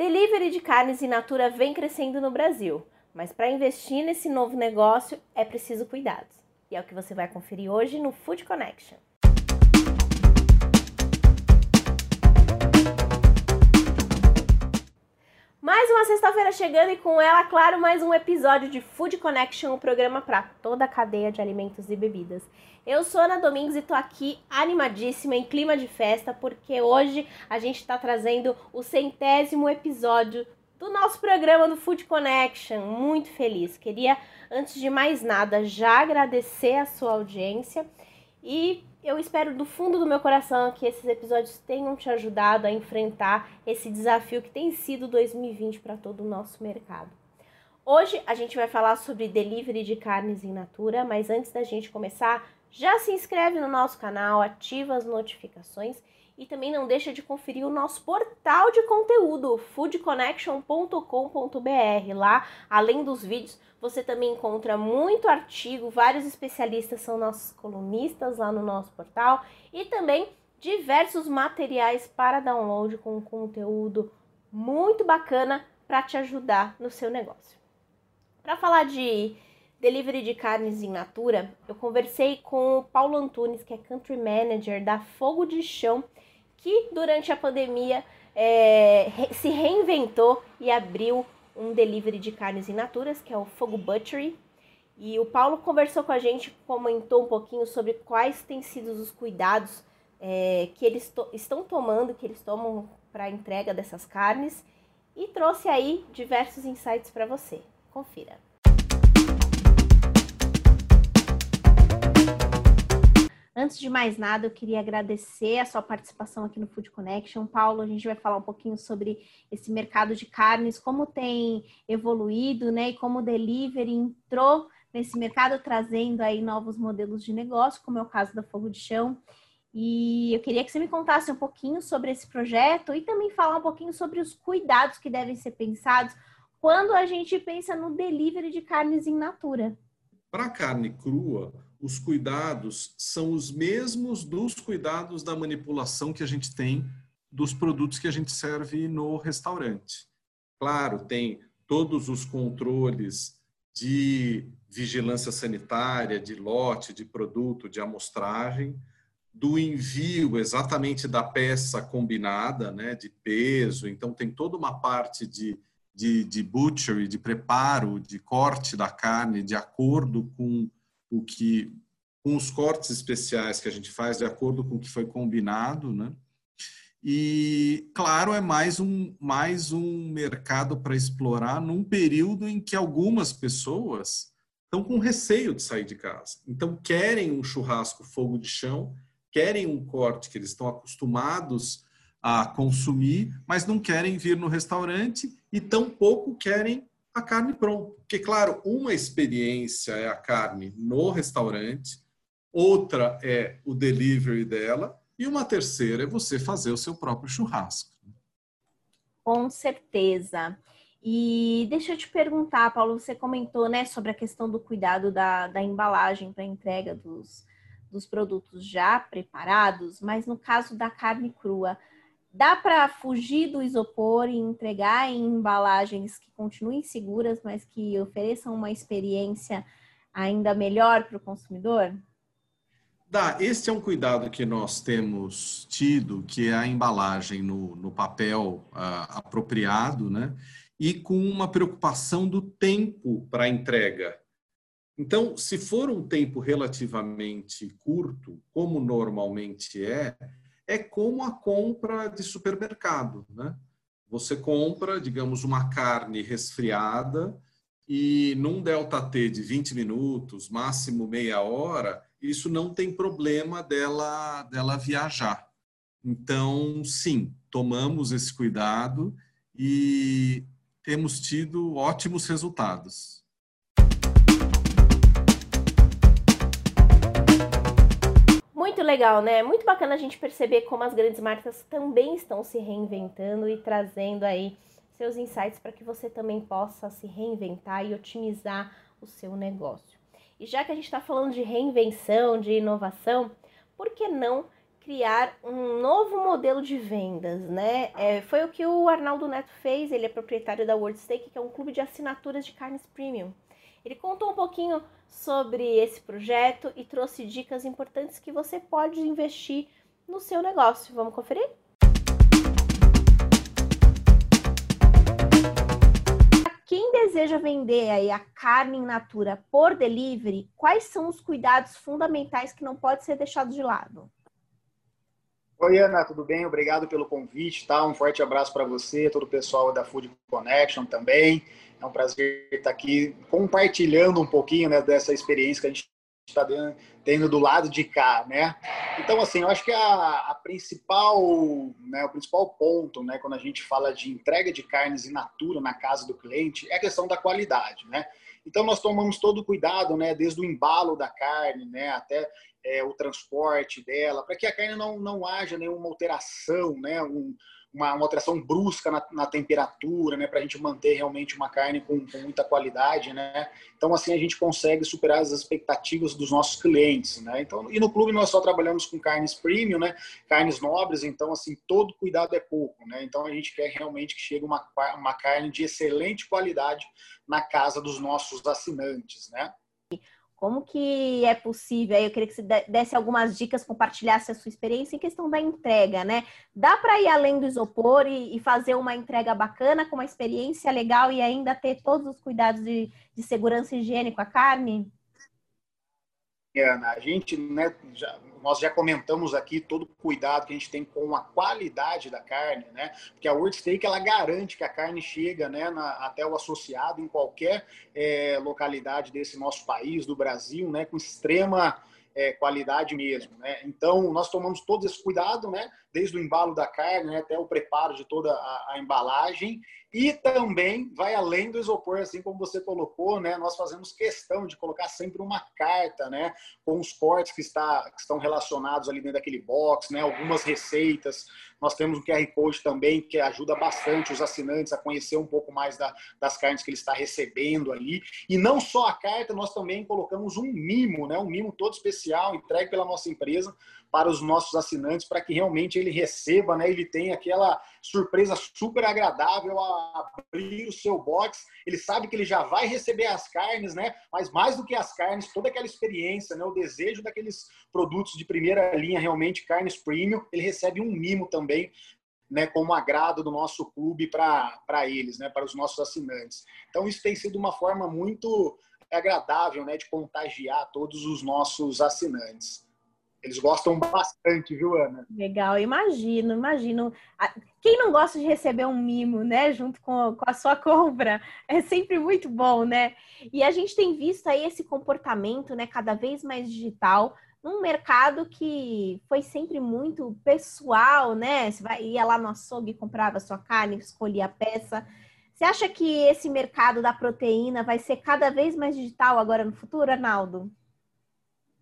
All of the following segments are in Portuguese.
Delivery de carnes in natura vem crescendo no Brasil, mas para investir nesse novo negócio é preciso cuidados. E é o que você vai conferir hoje no Food Connection. Mais uma sexta-feira chegando e com ela, claro, mais um episódio de Food Connection, o um programa para toda a cadeia de alimentos e bebidas. Eu sou Ana Domingos e tô aqui animadíssima em clima de festa porque hoje a gente está trazendo o centésimo episódio do nosso programa do Food Connection. Muito feliz. Queria, antes de mais nada, já agradecer a sua audiência e eu espero do fundo do meu coração que esses episódios tenham te ajudado a enfrentar esse desafio que tem sido 2020 para todo o nosso mercado. Hoje a gente vai falar sobre delivery de carnes in natura, mas antes da gente começar, já se inscreve no nosso canal, ativa as notificações e também não deixa de conferir o nosso portal de conteúdo, foodconnection.com.br. Lá, além dos vídeos, você também encontra muito artigo, vários especialistas são nossos colunistas lá no nosso portal e também diversos materiais para download com conteúdo muito bacana para te ajudar no seu negócio. Para falar de delivery de carnes in natura, eu conversei com o Paulo Antunes, que é Country Manager da Fogo de Chão, que durante a pandemia é, se reinventou e abriu um delivery de carnes in naturas, que é o Fogo Butchery. E o Paulo conversou com a gente, comentou um pouquinho sobre quais têm sido os cuidados é, que eles to estão tomando, que eles tomam para a entrega dessas carnes e trouxe aí diversos insights para você. Confira. Antes de mais nada, eu queria agradecer a sua participação aqui no Food Connection. Paulo, a gente vai falar um pouquinho sobre esse mercado de carnes, como tem evoluído, né? E como o delivery entrou nesse mercado, trazendo aí novos modelos de negócio, como é o caso da Fogo de Chão. E eu queria que você me contasse um pouquinho sobre esse projeto e também falar um pouquinho sobre os cuidados que devem ser pensados quando a gente pensa no delivery de carnes in natura. Para carne crua, os cuidados são os mesmos dos cuidados da manipulação que a gente tem dos produtos que a gente serve no restaurante. Claro, tem todos os controles de vigilância sanitária, de lote, de produto, de amostragem, do envio exatamente da peça combinada, né, de peso. Então, tem toda uma parte de, de, de butchery, de preparo, de corte da carne, de acordo com o que com os cortes especiais que a gente faz de acordo com o que foi combinado, né? E claro, é mais um mais um mercado para explorar num período em que algumas pessoas estão com receio de sair de casa. Então querem um churrasco fogo de chão, querem um corte que eles estão acostumados a consumir, mas não querem vir no restaurante e tampouco querem a carne pronta. Porque, claro, uma experiência é a carne no restaurante, outra é o delivery dela, e uma terceira é você fazer o seu próprio churrasco. Com certeza. E deixa eu te perguntar, Paulo, você comentou né, sobre a questão do cuidado da, da embalagem para entrega dos, dos produtos já preparados, mas no caso da carne crua, Dá para fugir do isopor e entregar em embalagens que continuem seguras, mas que ofereçam uma experiência ainda melhor para o consumidor? Dá. Este é um cuidado que nós temos tido, que é a embalagem no, no papel uh, apropriado, né? E com uma preocupação do tempo para entrega. Então, se for um tempo relativamente curto, como normalmente é, é como a compra de supermercado, né? Você compra, digamos, uma carne resfriada e num delta T de 20 minutos, máximo meia hora, isso não tem problema dela dela viajar. Então, sim, tomamos esse cuidado e temos tido ótimos resultados. Muito legal, né? Muito bacana a gente perceber como as grandes marcas também estão se reinventando e trazendo aí seus insights para que você também possa se reinventar e otimizar o seu negócio. E já que a gente está falando de reinvenção, de inovação, por que não criar um novo modelo de vendas, né? É, foi o que o Arnaldo Neto fez, ele é proprietário da World Steak, que é um clube de assinaturas de carnes premium. Ele contou um pouquinho sobre esse projeto e trouxe dicas importantes que você pode investir no seu negócio. Vamos conferir? Quem deseja vender aí a carne in natura por delivery, quais são os cuidados fundamentais que não pode ser deixado de lado? Oi, Ana, tudo bem? Obrigado pelo convite, tá? Um forte abraço para você, todo o pessoal da Food Connection também. É um prazer estar aqui compartilhando um pouquinho né, dessa experiência que a gente está tendo do lado de cá, né? Então, assim, eu acho que a, a, principal, né, o principal ponto, né, quando a gente fala de entrega de carnes in natura na casa do cliente, é a questão da qualidade, né? Então, nós tomamos todo o cuidado, né, desde o embalo da carne, né, até é, o transporte dela, para que a carne não, não haja nenhuma alteração, né, um, uma, uma alteração brusca na, na temperatura, né, para a gente manter realmente uma carne com, com, muita qualidade, né. Então assim a gente consegue superar as expectativas dos nossos clientes, né. Então e no clube nós só trabalhamos com carnes premium, né, carnes nobres, então assim todo cuidado é pouco, né. Então a gente quer realmente que chegue uma, uma carne de excelente qualidade na casa dos nossos assinantes, né. Como que é possível? Eu queria que você desse algumas dicas, compartilhasse a sua experiência em questão da entrega, né? Dá para ir além do isopor e, e, fazer uma entrega bacana, com uma experiência legal e ainda ter todos os cuidados de, de segurança higiene com a carne? Ana, a gente, né, já, nós já comentamos aqui todo o cuidado que a gente tem com a qualidade da carne, né? Porque a World Steak ela garante que a carne chega, né, na, até o associado em qualquer é, localidade desse nosso país, do Brasil, né, com extrema é, qualidade mesmo, né? Então nós tomamos todo esse cuidado, né? Desde o embalo da carne né, até o preparo de toda a, a, embalagem e também vai além do isopor, assim como você colocou, né? Nós fazemos questão de colocar sempre uma carta, né? Com os cortes que, está, que estão relacionados ali dentro daquele box, né? Algumas receitas. Nós temos um QR Code também que ajuda bastante os assinantes a conhecer um pouco mais da, das carnes que ele está recebendo ali. E não só a carta, nós também colocamos um mimo, né? Um mimo todo especial entregue pela nossa empresa para os nossos assinantes, para que realmente ele receba, né? Ele tenha aquela surpresa super agradável a abrir o seu box. Ele sabe que ele já vai receber as carnes, né? Mas mais do que as carnes, toda aquela experiência, né? O desejo daqueles produtos de primeira linha, realmente carnes premium, ele recebe um mimo também né, como agrado do nosso clube para eles, né, para os nossos assinantes. Então, isso tem sido uma forma muito agradável né, de contagiar todos os nossos assinantes. Eles gostam bastante, viu, Ana? Legal, imagino, imagino. Quem não gosta de receber um mimo, né, junto com, com a sua compra? É sempre muito bom, né? E a gente tem visto aí esse comportamento, né, cada vez mais digital, num mercado que foi sempre muito pessoal, né? Você vai, ia lá no açougue, comprava sua carne, escolhia a peça. Você acha que esse mercado da proteína vai ser cada vez mais digital agora no futuro, Arnaldo?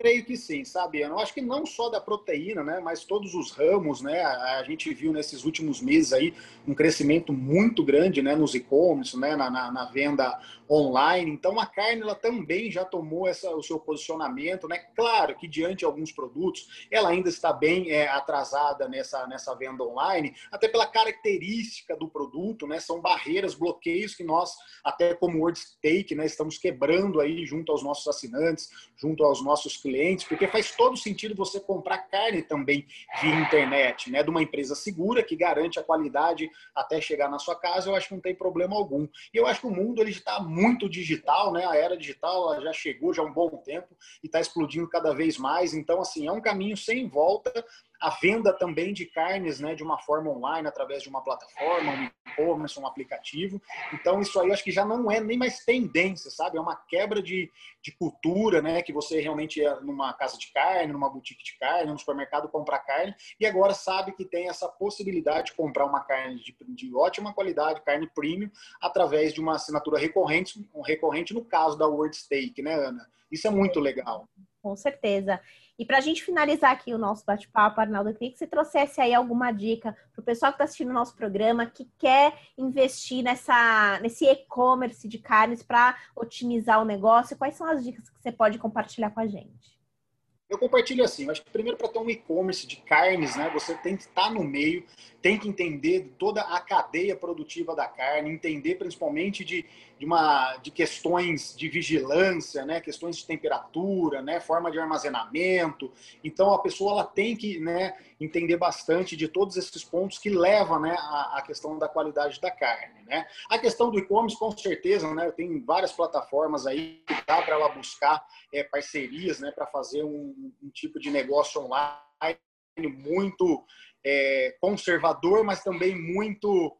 Creio que sim, sabe? Eu acho que não só da proteína, né, mas todos os ramos, né? A gente viu nesses últimos meses aí um crescimento muito grande, né, nos e-commerce, né, na, na, na, venda online. Então a carne ela também já tomou essa, o seu posicionamento, né? Claro que diante de alguns produtos ela ainda está bem é, atrasada nessa, nessa venda online, até pela característica do produto, né? São barreiras, bloqueios que nós, até como World Steak, né, estamos quebrando aí junto aos nossos assinantes, junto aos nossos clientes clientes, porque faz todo sentido você comprar carne também via internet, né? De uma empresa segura que garante a qualidade até chegar na sua casa, eu acho que não tem problema algum. E eu acho que o mundo ele está muito digital, né? A era digital já chegou já há um bom tempo e está explodindo cada vez mais. Então, assim, é um caminho sem volta a venda também de carnes né, de uma forma online, através de uma plataforma, um e-commerce, um aplicativo. Então, isso aí acho que já não é nem mais tendência, sabe? É uma quebra de, de cultura, né? Que você realmente é numa casa de carne, numa boutique de carne, num supermercado comprar carne, e agora sabe que tem essa possibilidade de comprar uma carne de, de ótima qualidade, carne premium, através de uma assinatura recorrente, um recorrente no caso da World Steak, né, Ana? Isso é muito legal. Com certeza. E para a gente finalizar aqui o nosso bate-papo, Arnaldo, eu queria que você trouxesse aí alguma dica para o pessoal que está assistindo o nosso programa, que quer investir nessa, nesse e-commerce de carnes para otimizar o negócio. Quais são as dicas que você pode compartilhar com a gente? Eu compartilho assim, eu acho que primeiro para ter um e-commerce de carnes, né, você tem que estar no meio, tem que entender toda a cadeia produtiva da carne, entender principalmente de, de, uma, de questões de vigilância, né, questões de temperatura, né, forma de armazenamento. Então a pessoa ela tem que né, entender bastante de todos esses pontos que levam né, à, à questão da qualidade da carne. Né. A questão do e-commerce, com certeza, né, tem várias plataformas aí que dá para ela buscar é, parcerias né, para fazer um um, tipo de negócio online muito é, conservador, mas também muito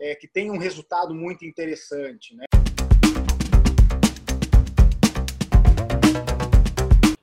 é, que tem um resultado muito interessante, né?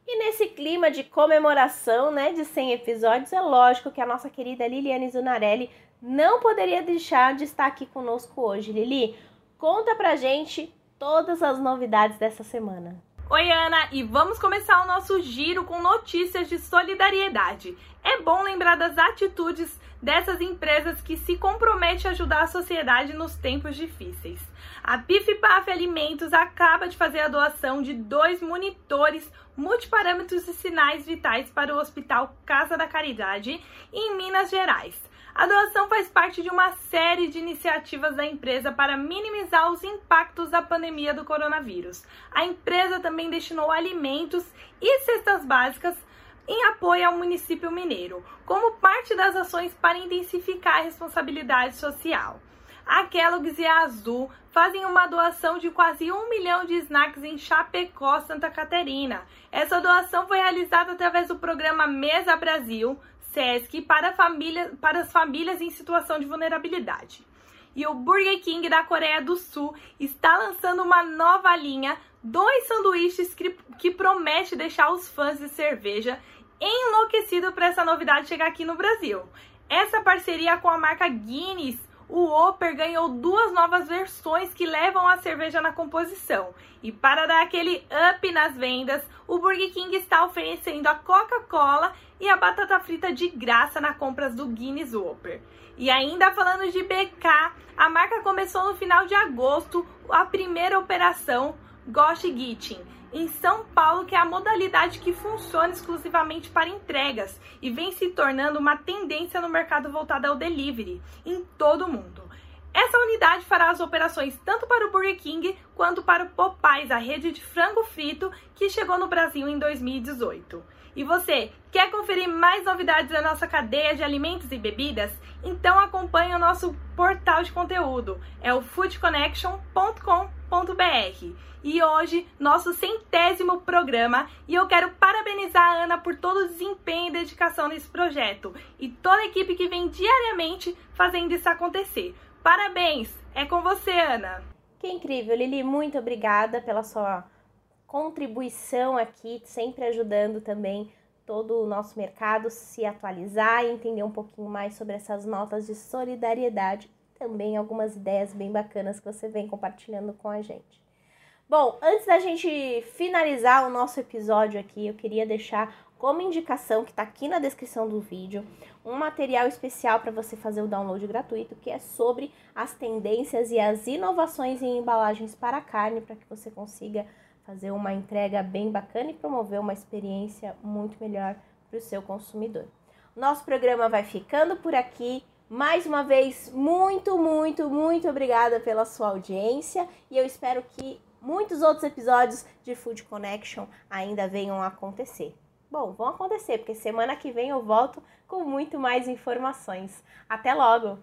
E nesse clima de comemoração, né, de 100 episódios, é lógico que a nossa querida Liliane Zunarelli não poderia deixar de estar aqui conosco hoje. Lili, conta pra gente todas as novidades dessa semana. Oi, Ana, e vamos começar o nosso giro com notícias de solidariedade. É bom lembrar das atitudes dessas empresas que se comprometem a ajudar a sociedade nos tempos difíceis. A PIF-PAF Alimentos acaba de fazer a doação de dois monitores multiparâmetros e sinais vitais para o Hospital Casa da Caridade, em Minas Gerais. A doação faz parte de uma série de iniciativas da empresa para minimizar os impactos da pandemia do coronavírus. A empresa também destinou alimentos e cestas básicas em apoio ao município mineiro, como parte das ações para intensificar a responsabilidade social. A Kellogg's e a Azul fazem uma doação de quase um milhão de snacks em Chapecó, Santa Catarina. Essa doação foi realizada através do programa Mesa Brasil, SESC para, família, para as famílias em situação de vulnerabilidade. E o Burger King da Coreia do Sul está lançando uma nova linha, dois sanduíches que, que promete deixar os fãs de cerveja enlouquecidos para essa novidade chegar aqui no Brasil. Essa parceria com a marca Guinness o Oper ganhou duas novas versões que levam a cerveja na composição. E para dar aquele up nas vendas, o Burger King está oferecendo a Coca-Cola e a batata frita de graça na compras do Guinness Whopper. E ainda falando de BK, a marca começou no final de agosto a primeira operação Gosh Gitting em São Paulo, que é a modalidade que funciona exclusivamente para entregas e vem se tornando uma tendência no mercado voltado ao delivery em todo o mundo. Essa unidade fará as operações tanto para o Burger King quanto para o Popeyes, a rede de frango frito que chegou no Brasil em 2018. E você, quer conferir mais novidades da nossa cadeia de alimentos e bebidas? Então acompanhe o nosso portal de conteúdo, é o foodconnection.com.br. E hoje, nosso centésimo programa, e eu quero parabenizar a Ana por todo o desempenho e dedicação nesse projeto e toda a equipe que vem diariamente fazendo isso acontecer. Parabéns! É com você, Ana! Que incrível, Lili, muito obrigada pela sua contribuição aqui, sempre ajudando também todo o nosso mercado se atualizar e entender um pouquinho mais sobre essas notas de solidariedade. Também algumas ideias bem bacanas que você vem compartilhando com a gente. Bom, antes da gente finalizar o nosso episódio aqui, eu queria deixar como indicação que está aqui na descrição do vídeo um material especial para você fazer o download gratuito que é sobre as tendências e as inovações em embalagens para carne para que você consiga fazer uma entrega bem bacana e promover uma experiência muito melhor para o seu consumidor. Nosso programa vai ficando por aqui. Mais uma vez, muito, muito, muito obrigada pela sua audiência e eu espero que muitos outros episódios de Food Connection ainda venham a acontecer. Bom, vão acontecer, porque semana que vem eu volto com muito mais informações. Até logo!